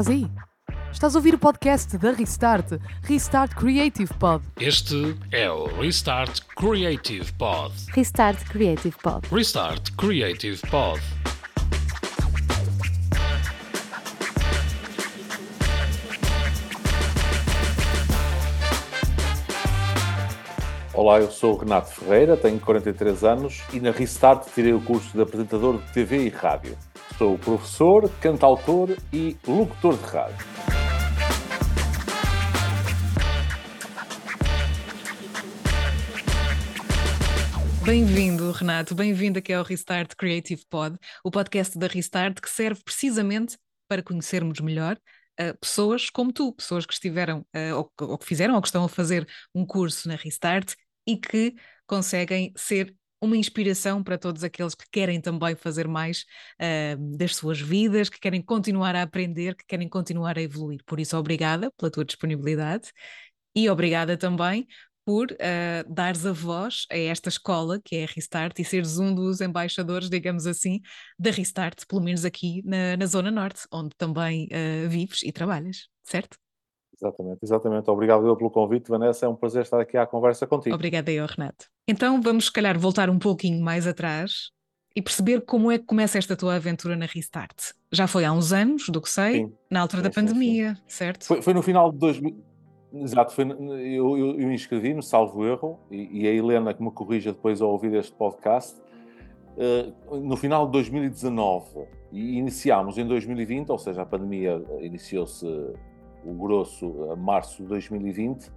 Estás aí? Estás a ouvir o podcast da Restart, Restart Creative Pod. Este é o Restart Creative Pod. Restart Creative Pod. Restart Creative Pod. Olá, eu sou o Renato Ferreira, tenho 43 anos e na Restart tirei o curso de apresentador de TV e rádio. Sou professor, cantautor e locutor de rádio. Bem-vindo, Renato, bem-vindo aqui ao Restart Creative Pod, o podcast da Restart que serve precisamente para conhecermos melhor uh, pessoas como tu, pessoas que estiveram uh, ou, ou, que fizeram ou que estão a fazer um curso na Restart e que conseguem ser uma inspiração para todos aqueles que querem também fazer mais uh, das suas vidas, que querem continuar a aprender, que querem continuar a evoluir. Por isso, obrigada pela tua disponibilidade e obrigada também por uh, dares a voz a esta escola que é a Restart e seres um dos embaixadores, digamos assim, da Restart, pelo menos aqui na, na Zona Norte, onde também uh, vives e trabalhas, certo? Exatamente, exatamente. Obrigado eu pelo convite, Vanessa. É um prazer estar aqui à conversa contigo. Obrigada eu, Renato. Então vamos, se calhar, voltar um pouquinho mais atrás e perceber como é que começa esta tua aventura na Restart. Já foi há uns anos, do que sei, sim, na altura sim, da pandemia, sim, certo? Foi, foi, no final de 2000. Exato, foi, eu, eu, eu inscrevi-me, salvo erro, e, e, a Helena que me corrija depois ao ouvir este podcast, uh, no final de 2019, e iniciámos em 2020, ou seja, a pandemia iniciou-se o grosso a março de 2020,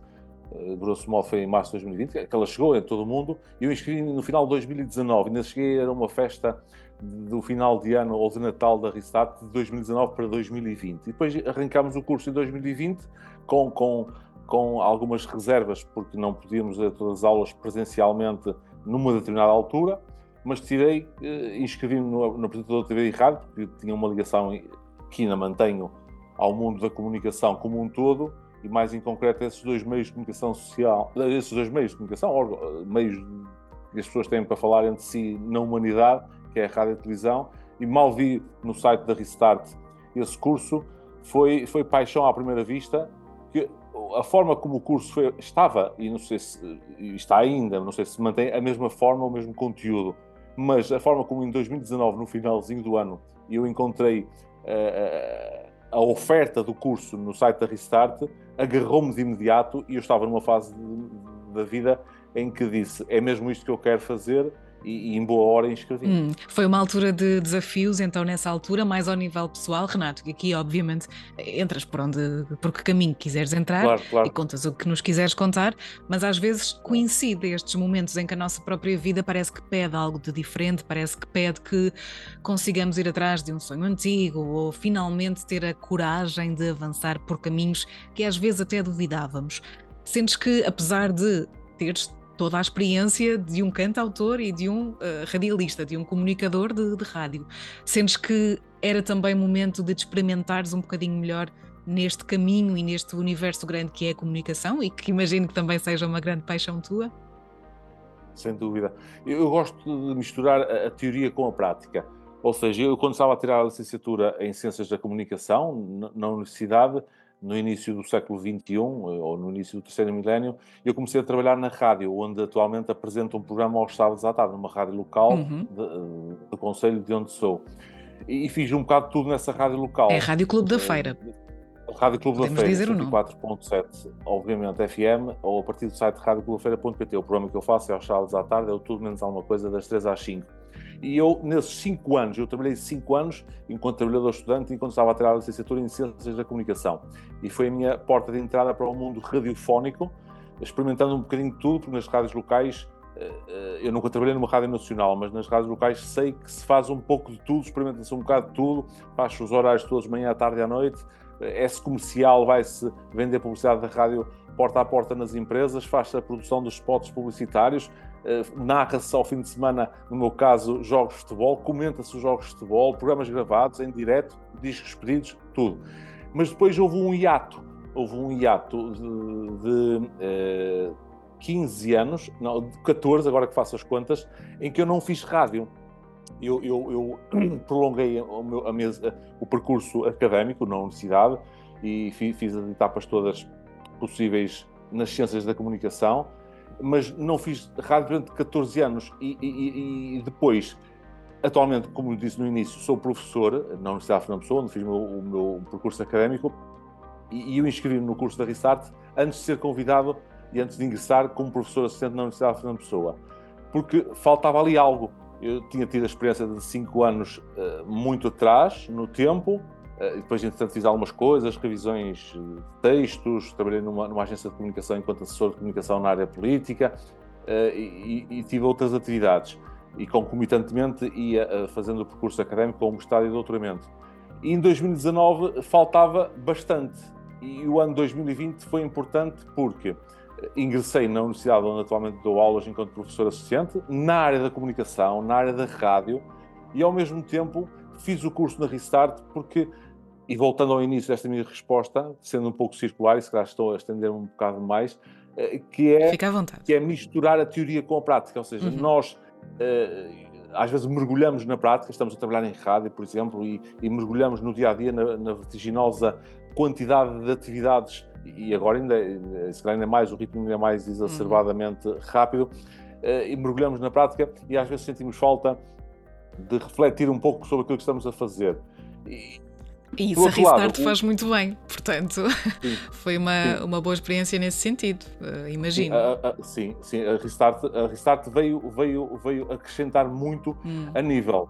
uh, grosso modo foi em março de 2020, que ela chegou em todo o mundo, e eu inscrevi no final de 2019, ainda cheguei, era uma festa do final de ano ou de Natal da Restart de 2019 para 2020. E depois arrancámos o curso em 2020 com, com, com algumas reservas, porque não podíamos ter todas as aulas presencialmente numa determinada altura, mas tirei, eh, inscrevi-me no, apresentador de TV e rádio, porque tinha uma ligação que ainda mantenho ao mundo da comunicação como um todo, e mais em concreto esses dois meios de comunicação social, esses dois meios de comunicação, meios que as pessoas têm para falar entre si na humanidade, que é a rádio e a televisão, e mal vi no site da Restart esse curso, foi, foi paixão à primeira vista, que a forma como o curso foi, estava, e não sei se está ainda, não sei se mantém a mesma forma, o mesmo conteúdo, mas a forma como em 2019, no finalzinho do ano, eu encontrei uh, a oferta do curso no site da Restart, agarrou-me de imediato e eu estava numa fase da vida em que disse: é mesmo isto que eu quero fazer e, e, em boa hora inscrevi. Hum, foi uma altura de desafios, então, nessa altura, mais ao nível pessoal, Renato, que aqui, obviamente, entras por onde, por que caminho quiseres entrar claro, claro. e contas o que nos quiseres contar, mas às vezes coincide estes momentos em que a nossa própria vida parece que pede algo de diferente, parece que pede que consigamos ir atrás de um sonho antigo ou finalmente ter a coragem de avançar por caminhos que às vezes até duvidávamos. Sentes que, apesar de teres toda a experiência de um cantautor e de um uh, radialista, de um comunicador de, de rádio. Sentes que era também momento de te experimentares um bocadinho melhor neste caminho e neste universo grande que é a comunicação e que imagino que também seja uma grande paixão tua? Sem dúvida. Eu gosto de misturar a, teoria com a prática. Ou seja, eu quando estava a tirar a licenciatura em Ciências da Comunicação, na universidade, no início do século XXI, ou no início do terceiro milénio, eu comecei a trabalhar na rádio, onde atualmente apresento um programa aos sábados à tarde, numa rádio local uhum. de, do Conselho de onde sou. E, e, fiz um bocado tudo nessa rádio local. É Rádio Clube da Feira. Rádio Clube Podemos da Feira, 24.7, obviamente FM, ou a partir do site radioclubafeira.pt. O programa que eu faço é aos sábados à tarde, é o tudo menos alguma coisa, das 3 às 5. E eu, nesses cinco anos, eu trabalhei cinco anos enquanto trabalhador estudante, enquanto estava a tirar a licenciatura em Ciências da Comunicação. E foi a minha porta de entrada para o mundo radiofónico, experimentando um bocadinho de tudo, porque nas rádios locais, eh, eh, eu nunca trabalhei numa rádio nacional, mas nas rádios locais sei que se faz um pouco de tudo, experimenta-se um bocado de tudo, faz os horários todos, manhã, à tarde e à noite, é-se comercial, vai-se vender publicidade da rádio porta a porta nas empresas, faz a produção dos spots publicitários, eh, narra-se ao fim de semana, no meu caso, jogos de futebol, comenta-se os jogos de futebol, programas gravados em direto, discos pedidos, tudo. Mas depois houve um hiato, houve um hiato de, de eh, 15 anos, não, de 14, agora que faço as contas, em que eu não fiz rádio. eu, eu, eu prolonguei o, meu, a mesa, o percurso académico na universidade e fiz, fiz as etapas todas possíveis nas ciências da comunicação, mas não fiz rádio durante 14 anos e, e, e depois, atualmente, como disse no início, sou professor na Universidade de Fernando Pessoa, onde fiz o meu, o meu percurso académico e, e eu inscrevi-me no curso da Restart antes de ser convidado e antes de ingressar como professor assistente na Universidade de Fernando Pessoa, porque faltava ali algo. Eu tinha tido a experiência de cinco anos uh, muito atrás, no tempo, depois, entretanto, fiz algumas coisas, revisões de textos, trabalhei numa, numa, agência de comunicação enquanto assessor de comunicação na área política uh, e, e, tive outras atividades. E concomitantemente ia fazendo o percurso académico com mestrado e doutoramento. E em 2019 faltava bastante. E o ano 2020 foi importante porque ingressei na universidade onde atualmente dou aulas enquanto professor assistente, na área da comunicação, na área da rádio, e ao mesmo tempo fiz o curso na Restart porque, e voltando ao início desta minha resposta, sendo um pouco circular, e se calhar estou a estender um bocado mais, eh, que é, que é misturar a teoria com a prática, ou seja, uhum. nós eh, às vezes mergulhamos na prática, estamos a trabalhar em rádio, por exemplo, e, e mergulhamos no dia a dia na, na vertiginosa quantidade de atividades e agora ainda, se calhar ainda mais, o ritmo ainda é mais exacerbadamente uhum. rápido, eh, e mergulhamos na prática e às vezes sentimos falta de refletir um pouco sobre aquilo que estamos a fazer. E, e isso a Restart faz muito bem, portanto, sim, foi uma, uma boa experiência nesse sentido, uh, imagino. Sim, a, sim, a Restart, a Restart veio, veio, veio acrescentar muito hum. a nível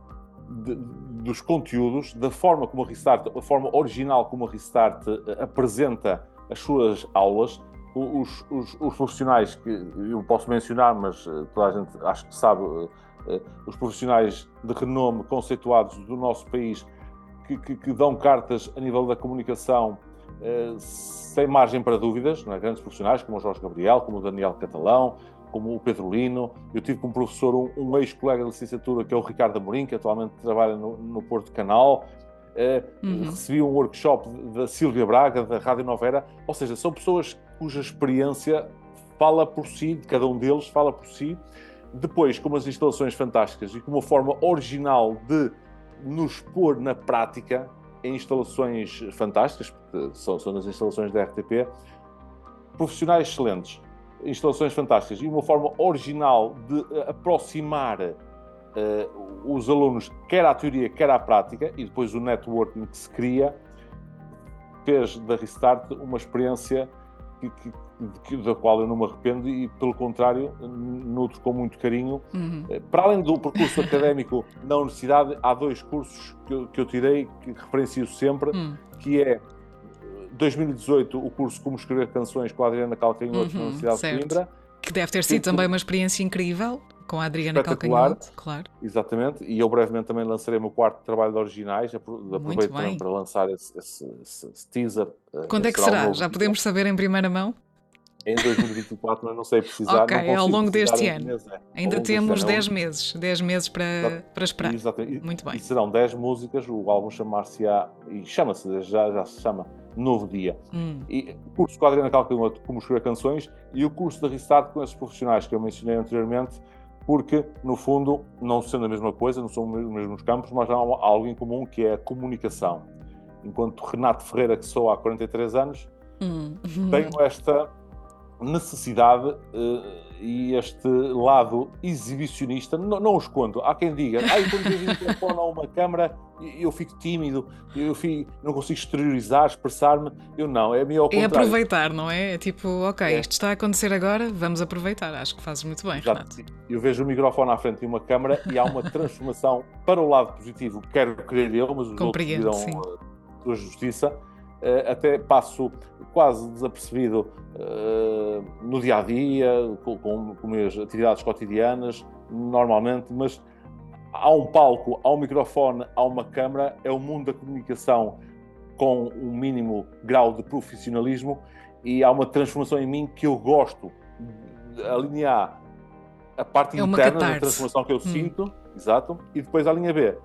de, dos conteúdos, da forma como a Restart, a forma original como a Restart eh, apresenta as suas aulas, os, os, os, profissionais que eu posso mencionar, mas eh, toda a gente acho que sabe, os profissionais de renome conceituados do nosso país que, que, que dão cartas a nível da comunicação sem margem para dúvidas, é? grandes profissionais como o Jorge Gabriel, como o Daniel Catalão, como o Pedro Lino. Eu tive como professor um, um ex-colega de licenciatura que é o Ricardo Amorim, que atualmente trabalha no, no Porto Canal. Uh, uhum. Recebi um workshop da Silvia Braga, da Rádio Novera, ou seja, são pessoas cuja experiência fala por si, de cada um deles fala por si. Depois, com umas instalações fantásticas e com uma forma original de nos pôr na prática em instalações fantásticas, porque são, são as instalações da RTP, profissionais excelentes, instalações fantásticas e uma forma original de aproximar uh, os alunos, quer à teoria, quer à prática, e depois o networking que se cria, fez da Restart uma experiência que, que, da qual eu não me arrependo e, pelo contrário, nutro com muito carinho. Uhum. Eh, para além do percurso académico na universidade, há dois cursos que eu, que eu tirei, que referencio sempre, uhum. que é 2018 o curso Como Escrever Canções com a Adriana Calcanhoto uhum, na Universidade certo. de Coimbra. Que deve ter sido também uma experiência incrível. Com a Adriana Calcanhoto, claro. Exatamente, e eu brevemente também lançarei o meu quarto trabalho de originais, aproveito também para lançar esse, esse, esse teaser. Eh, Quando é que será? Já podemos saber em primeira mão? Em 2024, mas não sei precisar. Ok, é ao longo deste ano. Mês, é. Ainda temos 10 meses, 10 meses para, para esperar. Exatamente. Muito bem. E serão 10 músicas, o álbum chamar-se-á, e chama-se, já, já se chama Novo Dia. Hum. E o curso com a Adriana Calcanhoto, como escrever canções, e o curso da Restart com esses profissionais que eu mencionei anteriormente, porque, no fundo, não sendo a mesma coisa, não são os mesmos campos, mas há algo em comum que é a comunicação. Enquanto Renato Ferreira, que sou há 43 anos, hum. tenho esta necessidade uh, e este lado exibicionista, não, não os conto. Há quem diga, ah, quando vejo um telefone ou uma câmara, eu fico tímido, eu fico, não consigo exteriorizar, expressar-me. Eu não, é meio ao É aproveitar, não é? É tipo, ok, é. isto está a acontecer agora, vamos aproveitar. Acho que fazes muito bem. Renato. Eu vejo o microfone à frente de uma câmara e há uma transformação para o lado positivo. Quero crer eu, mas os Compreendo, outros dirão a justiça até passo quase desapercebido uh, no dia a dia, com, com, com minhas atividades cotidianas, normalmente, mas há um palco, há um microfone, há uma câmara, é o mundo da comunicação com um mínimo grau de profissionalismo e há uma transformação em mim que eu gosto de alinhar a parte é interna da transformação que eu hum. sinto, exato, e depois a linha B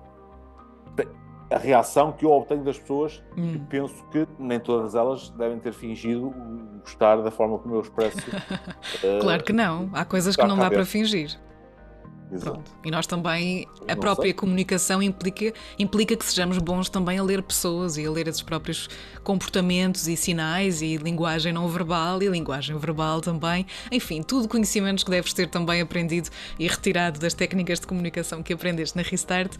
a reação que eu obtenho das pessoas hum. e penso que nem todas elas devem ter fingido gostar da forma como eu expresso. uh, claro que não, há coisas que não dá para fingir. Pronto. E nós também, a Não própria sei. comunicação implica, implica que sejamos bons também a ler pessoas e a ler esses próprios comportamentos e sinais e linguagem não verbal e linguagem verbal também. Enfim, tudo conhecimentos que deves ter também aprendido e retirado das técnicas de comunicação que aprendeste na Restart.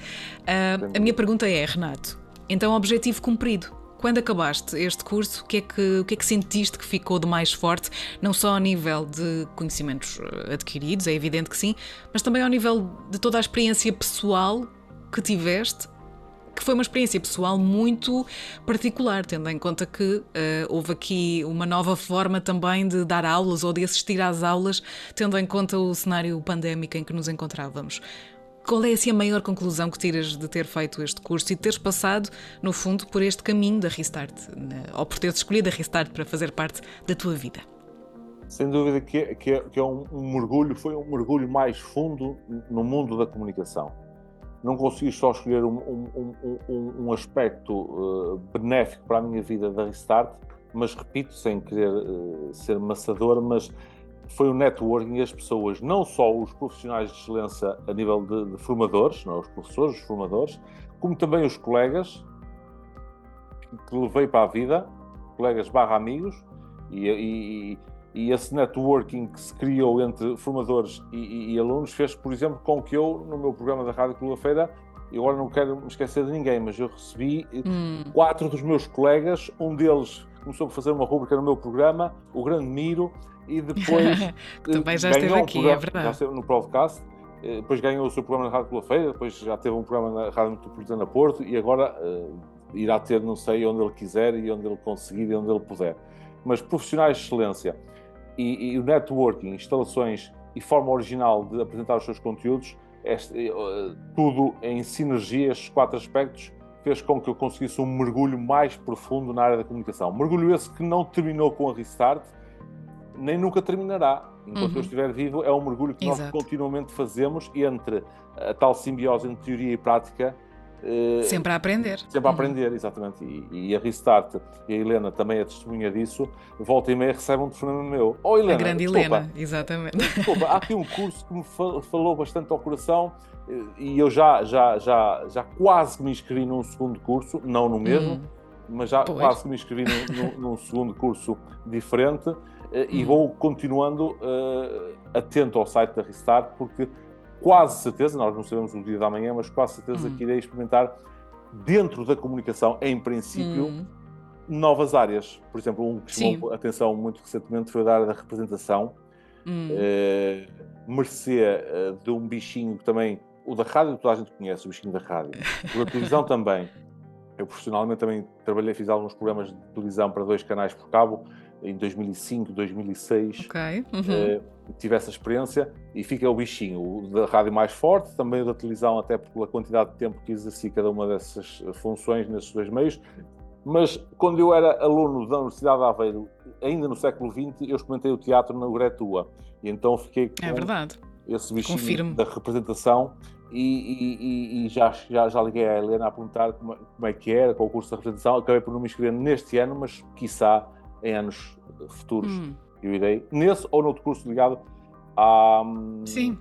Ah, a minha pergunta é, Renato, então objetivo cumprido. Quando acabaste este curso, o que, é que, o que é que sentiste que ficou de mais forte, não só a nível de conhecimentos eh, adquiridos, é evidente que sim, mas também ao nível de toda a experiência pessoal que tiveste, que foi uma experiência pessoal muito particular, tendo em conta que eh, houve aqui uma nova forma também de dar aulas ou de assistir às aulas, tendo em conta o cenário pandémico em que nos encontrávamos. Qual é assim a maior conclusão que tiras de ter feito este curso e de teres passado, no fundo, por este caminho da Restart, ou por teres escolhido a Restart para fazer parte da tua vida? Sem dúvida que é, que é, que é um, um mergulho, foi um mergulho mais fundo no mundo da comunicação. Não consegui só escolher um, um, um, um aspecto uh, benéfico para a minha vida da Restart, mas repito, sem querer uh, ser maçador, mas foi o networking e as pessoas, não só os profissionais de excelência a nível de, de formadores, não, é? os professores, os formadores, como também os colegas que levei para a vida, colegas barra amigos, e, e, e, esse networking que se criou entre formadores e, e, alunos fez, por exemplo, com que eu, no meu programa da Rádio Clube-Feira, e agora não quero me esquecer de ninguém, mas eu recebi hum. quatro dos meus colegas, um deles começou a fazer uma rubrica no meu programa, o Grande Miro, e depois também já esteve aqui, programa, é verdade. Já esteve no podcast, depois ganhou o seu programa na Rádio pela Feira, depois já teve um programa na Rádio Metropolitana Porto e agora uh, irá ter, não sei, onde ele quiser e onde ele conseguir e onde ele puder. Mas profissionais de excelência e, e o networking, instalações e forma original de apresentar os seus conteúdos, este, uh, tudo em sinergia, estes quatro aspectos, fez com que eu conseguisse um mergulho mais profundo na área da comunicação. Mergulho esse que não terminou com a Restart, nem nunca terminará. Enquanto Uhum. eu estiver vivo, é um mergulho que nós Exato. continuamente fazemos entre a tal simbiose entre teoria e prática. eh, Sempre a aprender. sempre a aprender, exatamente. E, e a Restart, e a Helena também é testemunha disso, volta e meia recebe um telefonema meu. Oh, Helena, A grande desculpa, Helena, exatamente. Desculpa, há aqui um curso que me fa- falou bastante ao coração eh, e eu já, já, já, já quase que me inscrevi num segundo curso, não no mesmo, Hum. mas já Pois. quase que me inscrevi num, num- num segundo curso diferente e Hum. vou continuando eh, atento ao site da Restart porque quase certeza, nós não sabemos o dia da manhã, mas quase certeza Hum. que irei experimentar dentro da comunicação, em princípio, Hum. novas áreas. Por exemplo, um que Sim. chamou a atenção muito recentemente foi a da área da representação, Hum. eh, mercê eh, de um bichinho que também, o da rádio toda a gente conhece, o bichinho da rádio, o da televisão também. Eu profissionalmente também trabalhei, fiz alguns programas de televisão para dois canais por cabo em 2005, 2006. Ok. Uhum. Eh, tive essa experiência e fica o bichinho, o da rádio mais forte, também o da televisão, até pela quantidade de tempo que exerci cada uma dessas funções nesses dois meios. Mas quando eu era aluno da Universidade de Aveiro, ainda no século XX, eu experimentei o teatro na Uretua. E então fiquei com É verdade. esse bichinho Confirmo. da representação e, e- e- já, já, já liguei à Helena a perguntar como, como é que era o curso de representação. Acabei por não me inscrever neste ano, mas quiçá em anos futuros Hum. eu irei nesse ou noutro curso ligado à, Sim.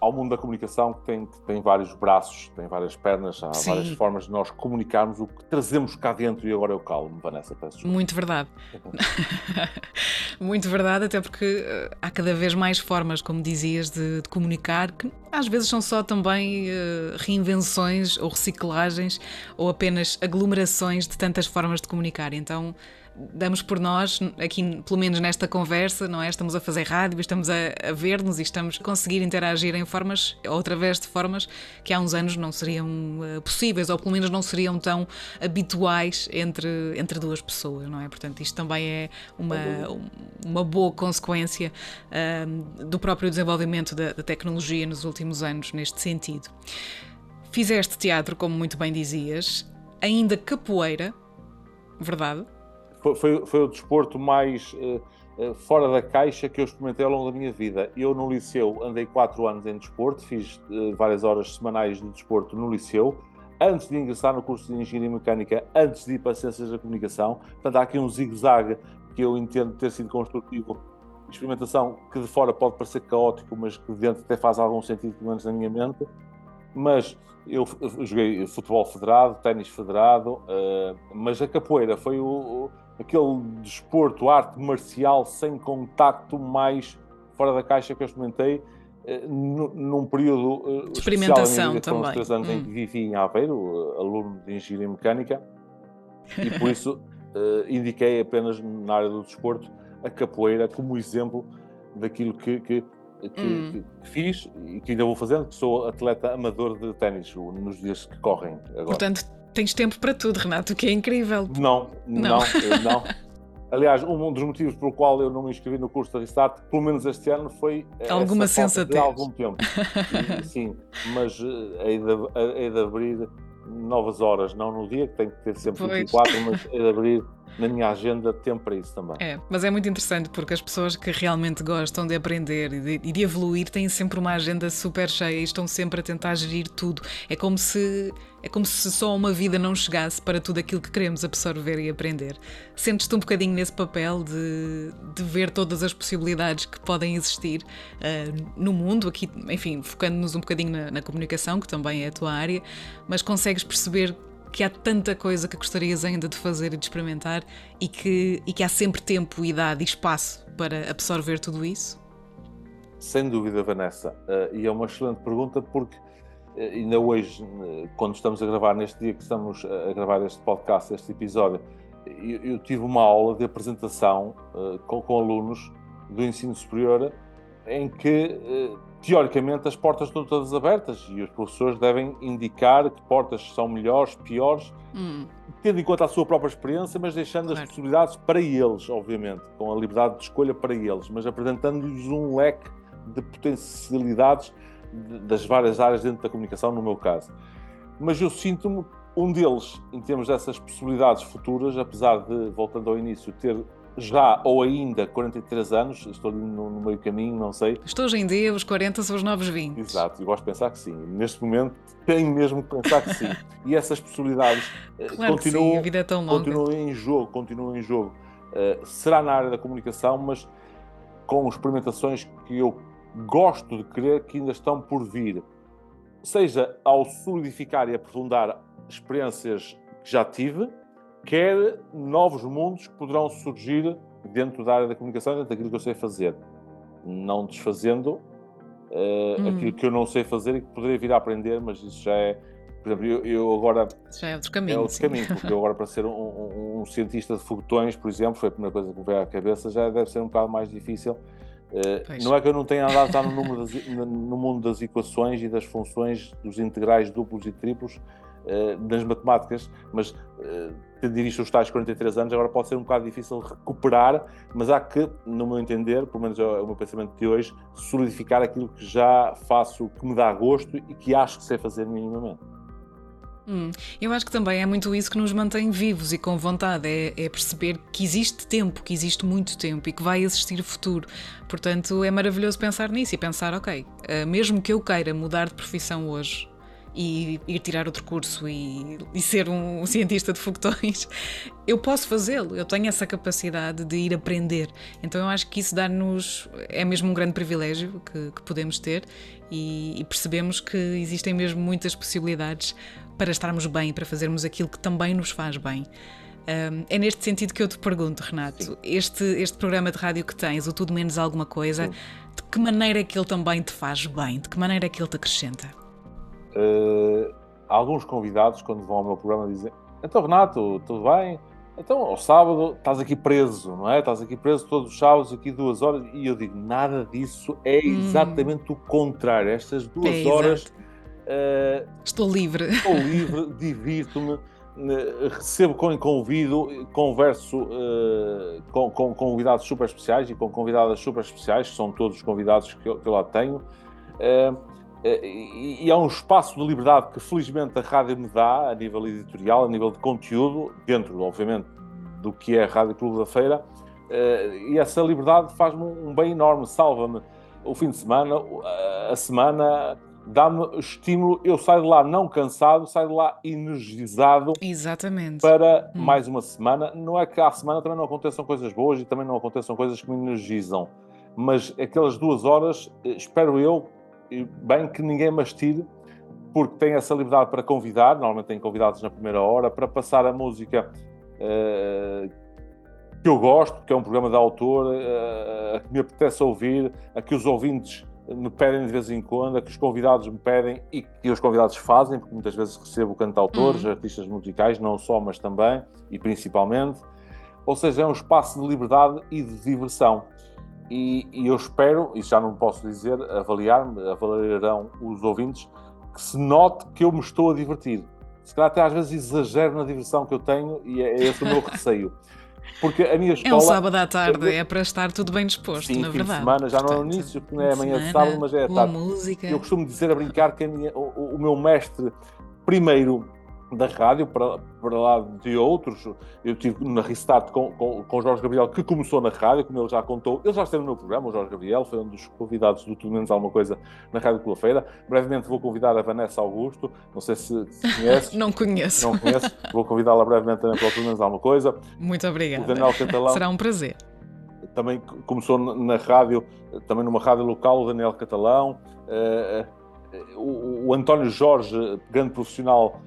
ao mundo da comunicação que tem, que tem vários braços, tem várias pernas, há Sim. várias formas de nós comunicarmos o que trazemos cá dentro e agora eu calmo, Vanessa, peço. Muito verdade. Muito verdade, até porque eh, há cada vez mais formas, como dizias, de, de comunicar, que às vezes são só também eh, reinvenções ou reciclagens ou apenas aglomerações de tantas formas de comunicar. Então damos por nós, aqui pelo menos nesta conversa, não é? Estamos a fazer rádio, estamos a, a ver-nos e estamos a conseguir interagir em formas, ou através de formas que há uns anos não seriam eh, possíveis, ou pelo menos não seriam tão habituais entre, entre duas pessoas, não é? Portanto, isto também é uma, uma boa consequência ahm, do próprio desenvolvimento da, da tecnologia nos últimos anos, neste sentido. Fizeste teatro, como muito bem dizias, ainda capoeira, verdade? Foi, foi, o desporto mais eh, fora da caixa que eu experimentei ao longo da minha vida. Eu no liceu andei quatro anos em desporto, fiz eh, várias horas semanais de desporto no liceu, antes de ingressar no curso de Engenharia Mecânica, antes de ir para Ciências da Comunicação. Portanto, há aqui um zigue-zague que eu entendo ter sido construtivo experimentação que de fora pode parecer caótico, mas que de dentro até faz algum sentido, pelo menos na minha mente. Mas eu joguei futebol federado, ténis federado, uh, mas a capoeira foi o, o, aquele desporto, arte marcial sem contacto mais fora da caixa que eu experimentei uh, num período uh, de experimentação também. Foram três anos hum. em que vivi em Aveiro, aluno de engenharia mecânica, e por isso indiquei apenas na área do desporto a capoeira como exemplo daquilo que, que, que, hum. que, fiz e que ainda vou fazendo, que sou atleta amador de ténis nos dias que correm agora. Portanto, tens tempo para tudo, Renato, o que é incrível. Não, não, não. não. Aliás, um dos motivos pelo qual eu não me inscrevi no curso da Restart, pelo menos este ano, foi alguma sensatez. De algum tempo. Sim, mas eh, hei de, hei de abrir novas horas, não no dia, que tem que ter sempre pois. 24, mas hei de abrir na minha agenda tempo para isso também. É, mas é muito interessante porque as pessoas que realmente gostam de aprender e de, e de, evoluir têm sempre uma agenda super cheia e estão sempre a tentar gerir tudo. É como se é como se só uma vida não chegasse para tudo aquilo que queremos absorver e aprender. Sentes-te um bocadinho nesse papel de, de ver todas as possibilidades que podem existir uh, no mundo, aqui, enfim, focando-nos um bocadinho na, na comunicação, que também é a tua área, mas consegues perceber que há tanta coisa que gostarias ainda de fazer e de experimentar e que, e que há sempre tempo, idade e espaço para absorver tudo isso? Sem dúvida, Vanessa. Uh, e é uma excelente pergunta porque uh, ainda hoje, uh, quando estamos a gravar, neste dia que estamos a gravar este podcast, este episódio, eu, eu tive uma aula de apresentação com, com, alunos do ensino superior em que teoricamente as portas estão todas abertas e os professores devem indicar que portas são melhores, piores, hum. tendo em conta a sua própria experiência, mas deixando claro. as possibilidades para eles, obviamente, com a liberdade de escolha para eles, mas apresentando-lhes um leque de potencialidades das várias áreas dentro da comunicação, no meu caso. Mas eu sinto-me um deles, em termos dessas possibilidades futuras, apesar de, voltando ao início, ter já ou ainda 43 anos, estou ali no, no, meio caminho, não sei. Estou hoje em dia, os 40 são os novos 20. Exato, e gosto de pensar que sim. Neste momento tenho mesmo que pensar que sim. E essas possibilidades eh, claro continuam, sim, a vida é tão longa. continuam em jogo, continuam em jogo. Uh, será na área da comunicação, mas com experimentações que eu gosto de crer que ainda estão por vir. Seja ao solidificar e aprofundar experiências que já tive, quer novos mundos que poderão surgir dentro da área da comunicação, dentro daquilo que eu sei fazer, não desfazendo uh, hum. aquilo que eu não sei fazer e que poderia vir a aprender, mas isso já é, por exemplo, eu, eu agora já é outro caminho, é outro sim. caminho porque eu agora para ser um, um, um, cientista de foguetões, por exemplo, foi a primeira coisa que me veio à cabeça, já deve ser um bocado mais difícil. Uh, não é que eu não tenha andado já no, das, no mundo das equações e das funções dos integrais duplos e triplos, uh, das matemáticas, mas uh, tendo isto os tais 43 anos, agora pode ser um bocado difícil recuperar, mas há que, no meu entender, pelo menos é o meu pensamento de hoje, solidificar aquilo que já faço, que me dá gosto e que acho que sei fazer minimamente. Hum, eu acho que também é muito isso que nos mantém vivos e com vontade, é, é, perceber que existe tempo, que existe muito tempo e que vai existir futuro. Portanto, é maravilhoso pensar nisso e pensar, ok, uh, mesmo que eu queira mudar de profissão hoje, e ir tirar outro curso e, e ser um, cientista de foguetões, eu posso fazê-lo, eu tenho essa capacidade de ir aprender. Então eu acho que isso dá-nos, é mesmo um grande privilégio que, que podemos ter e, e, percebemos que existem mesmo muitas possibilidades para estarmos bem, para fazermos aquilo que também nos faz bem. Um, é neste sentido que eu te pergunto, Renato, este, este programa de rádio que tens, o Tudo Menos Alguma Coisa, Sim. de que maneira é que ele também te faz bem? De que maneira é que ele te acrescenta? Uh, alguns convidados, quando vão ao meu programa, dizem: Então, Renato, tudo bem? Então, ao sábado, estás aqui preso, não é? Estás aqui preso todos os sábados, aqui duas horas. E eu digo: nada disso é hum. exatamente hum. o contrário. Estas duas é, horas. Uh, estou livre. Estou livre, divirto-me, recebo com convido, converso uh, com, com, convidados super especiais e com convidadas super especiais, que são todos os convidados que eu, que eu lá tenho. Uh, eh, e há um espaço de liberdade que felizmente a rádio me dá a nível editorial, a nível de conteúdo, dentro, obviamente, do que é a Rádio Clube da Feira, eh, e essa liberdade faz-me um bem enorme, salva-me o fim de semana, a semana, dá-me estímulo, eu saio de lá não cansado, saio de lá energizado Exatamente. para hum. mais uma semana. Não é que à semana também não aconteçam coisas boas e também não aconteçam coisas que me energizam. mas aquelas duas horas, eh, espero eu, bem que ninguém mais tire, porque tem essa liberdade para convidar, normalmente tem convidados na primeira hora, para passar a música uh, que eu gosto, que é um programa de autor, uh, a que me apetece ouvir, a que os ouvintes me pedem de vez em quando, a que os convidados me pedem e que os convidados fazem, porque muitas vezes recebo cantautores, uhum. artistas musicais, não só, mas também e principalmente. Ou seja, é um espaço de liberdade e de diversão. E, e eu espero, e já não posso dizer, avaliar-me, avaliarão os ouvintes, que se note que eu me estou a divertir. Se calhar até às vezes exagero na diversão que eu tenho e é, é esse o meu receio. Porque a minha escola. É um sábado à tarde, é para estar tudo bem disposto, sim, na fim verdade. De semana, já não é o início, porque não é amanhã de sábado, mas é a tarde. Música. Eu costumo dizer a brincar que minha, o, o meu mestre primeiro da rádio para, para lá de outros. Eu tive na Restart com, com, com o Jorge Gabriel, que começou na rádio, como ele já contou. Ele já esteve no meu programa, o Jorge Gabriel, foi um dos convidados do Tudo Menos Alguma Coisa na Rádio Pela Feira. Brevemente vou convidar a Vanessa Augusto, não sei se, se conheces. não conheço. Não conheço. Vou convidá-la brevemente também para o Tudo Menos Alguma Coisa. Muito obrigada. O Daniel Catalão. Será um prazer. Também começou na rádio, também numa rádio local, o Daniel Catalão. Uh, o, o António Jorge, grande profissional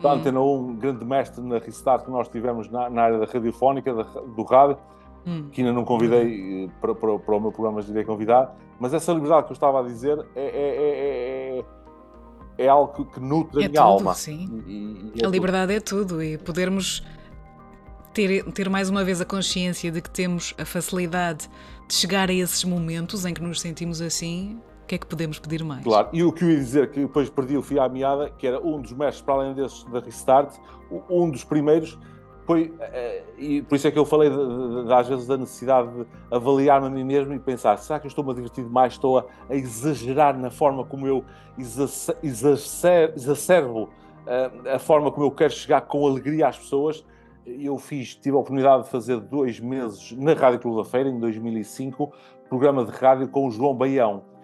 da hum. Antena 1, grande mestre na Restart que nós tivemos na, na área da radiofónica, da, do rádio, hum. que ainda não convidei hum. para, para, para, o meu programa, mas irei convidar. Mas essa liberdade que eu estava a dizer é, é, é, é, é algo que, que nutre a minha tudo, alma. Sim. E, e a liberdade é tudo e podermos ter, ter mais uma vez a consciência de que temos a facilidade de chegar a esses momentos em que nos sentimos assim o que é que podemos pedir mais? Claro, e o que eu ia dizer, que depois perdi o fio à meada, que era um dos mestres, para além desses da Restart, um dos primeiros, foi, eh, e por isso é que eu falei de, de, de, às vezes da necessidade de avaliar-me a mim mesmo e pensar, será que eu estou-me a divertir demais, estou a, a, exagerar na forma como eu exacerbo a, eh, a forma como eu quero chegar com alegria às pessoas, eu fiz, tive a oportunidade de fazer dois meses na Rádio Clube da Feira, em 2005, programa de rádio com o João Baião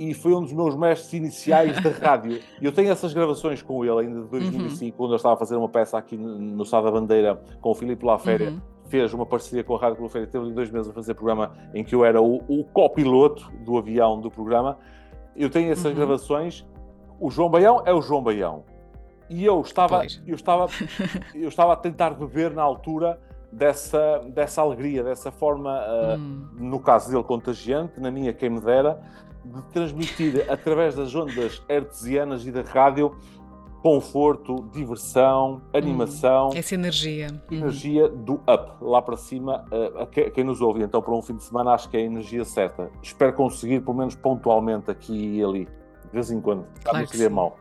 e foi um dos meus mestres iniciais da rádio. Eu tenho essas gravações com ele ainda de 2005, uhum. quando eu estava a fazer uma peça aqui no Sá da Bandeira com o Filipe Laféria. Uhum. Fez uma parceria com a Rádio Feira, teve dois meses a fazer programa em que eu era o, o copiloto do avião do programa. Eu tenho essas uhum. gravações. O João Baião é o João Baião. E eu estava, eu estava, eu estava a tentar beber na altura dessa, dessa alegria, dessa forma, uh, no caso dele, contagiante, na minha, quem me dera, de transmitir através das ondas artesianas e da rádio conforto, diversão, animação. Hum, essa energia. Energia hum. do up, lá para cima, uh, a, quem nos ouve. Então, para um fim de semana, acho que é a energia certa. Espero conseguir, pelo menos pontualmente, aqui e ali, de vez em quando. Claro não seria mau.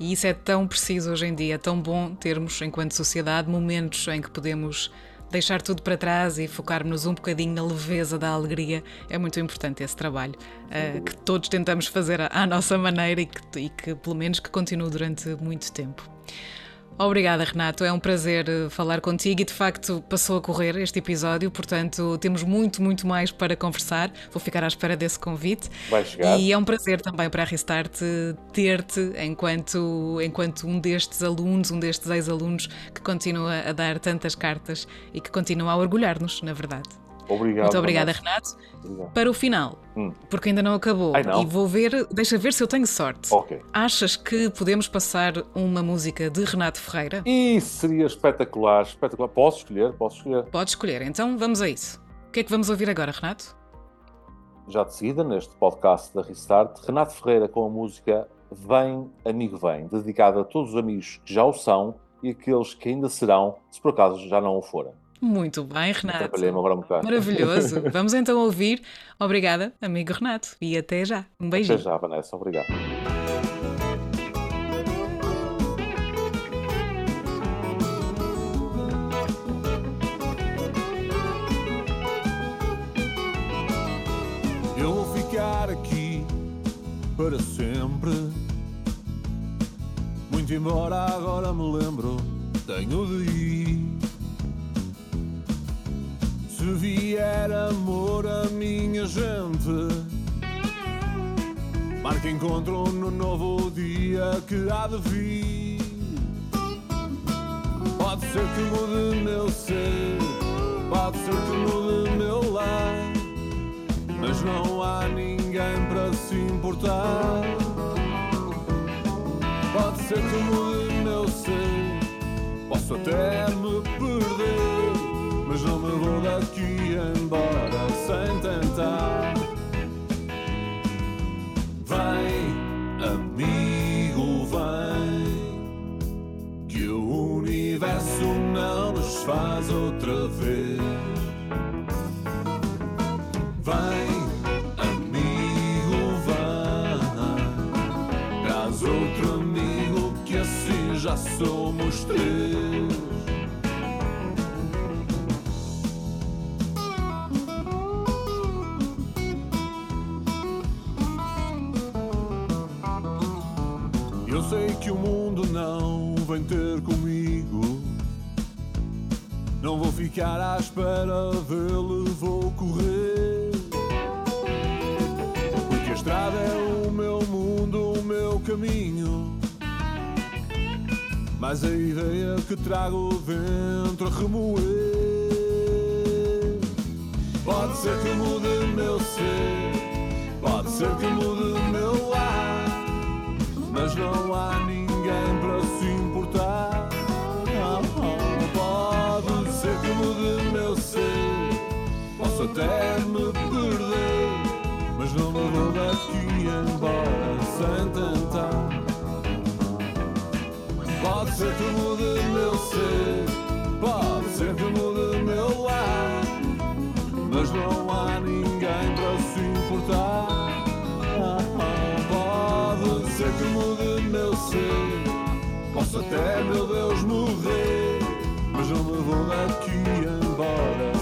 E isso é tão preciso hoje em dia, é tão bom termos, enquanto sociedade, momentos em que podemos deixar tudo para trás e focarmos um bocadinho na leveza da alegria. É muito importante esse trabalho uh, que todos tentamos fazer à, nossa maneira e que, e que, pelo menos, que continue durante muito tempo. Obrigada, Renato. É um prazer eh, falar contigo e de facto passou a correr este episódio, portanto temos muito, muito mais para conversar. Vou ficar à espera desse convite. Vai chegar. E é um prazer também para a Restart ter-te enquanto, enquanto um destes alunos, um destes ex-alunos que continua a dar tantas cartas e que continua a orgulhar-nos, na verdade. Obrigado. Muito obrigada, Renato. Obrigado. Para o final, hum. porque ainda não acabou, Ai, não. e vou ver, deixa ver se eu tenho sorte. Okay. Achas que podemos passar uma música de Renato Ferreira? Isso seria espetacular, espetacular. Posso escolher? Posso escolher. Pode escolher, então vamos a isso. O que é que vamos ouvir agora, Renato? Já de seguida, neste podcast da Restart, Renato Ferreira com a música Vem, Amigo Vem, dedicada a todos os amigos que já o são e aqueles que ainda serão, se por acaso já não o forem. Muito bem, Renato. Atrapalhei-me agora um bocado. Maravilhoso. Vamos então ouvir. Obrigada, amigo Renato. E até já. Um beijinho. Até já, Vanessa. Obrigado. Eu vou ficar aqui para sempre. Muito embora agora me lembro, tenho de ir. Se vier amor a minha gente, marca encontro no novo dia que há de vir. Pode ser que mude meu ser, pode ser que mude meu lar. não há ninguém para se importar. Pode ser que mude meu ser, posso até me perder, mas não me vou daqui embora sem tentar. Vem, amigo, vem, que o universo não nos faz outra vez. Vem, amigo, vem, traz outro amigo que assim já somos três. Sei que o mundo não vem ter comigo. Não vou ficar à espera dele, vou correr. Porque a estrada é o meu mundo, o meu caminho. Mas a ideia que trago dentro a remoer. Pode ser que mude meu ser, pode ser que mude meu. Não há ninguém para se importar. Pode ser que mude meu ser, posso até me perder, mas não me vou daqui embora sem tentar. Pode ser que mude meu ser, posso até, meu Deus, morrer, mas não me vou daqui embora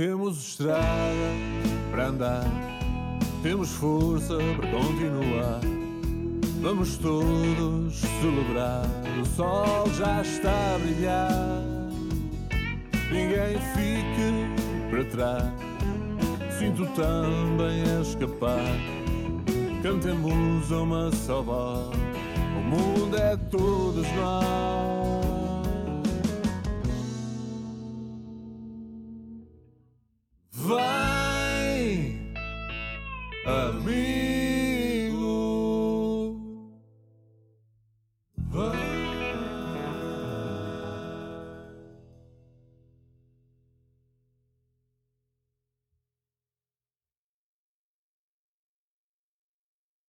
Temos estrada para andar, temos força para continuar. Vamos todos celebrar, o sol já está a brilhar. Ninguém fique para trás, sinto também a escapar. Cantemos uma só voz, o mundo é todos nós.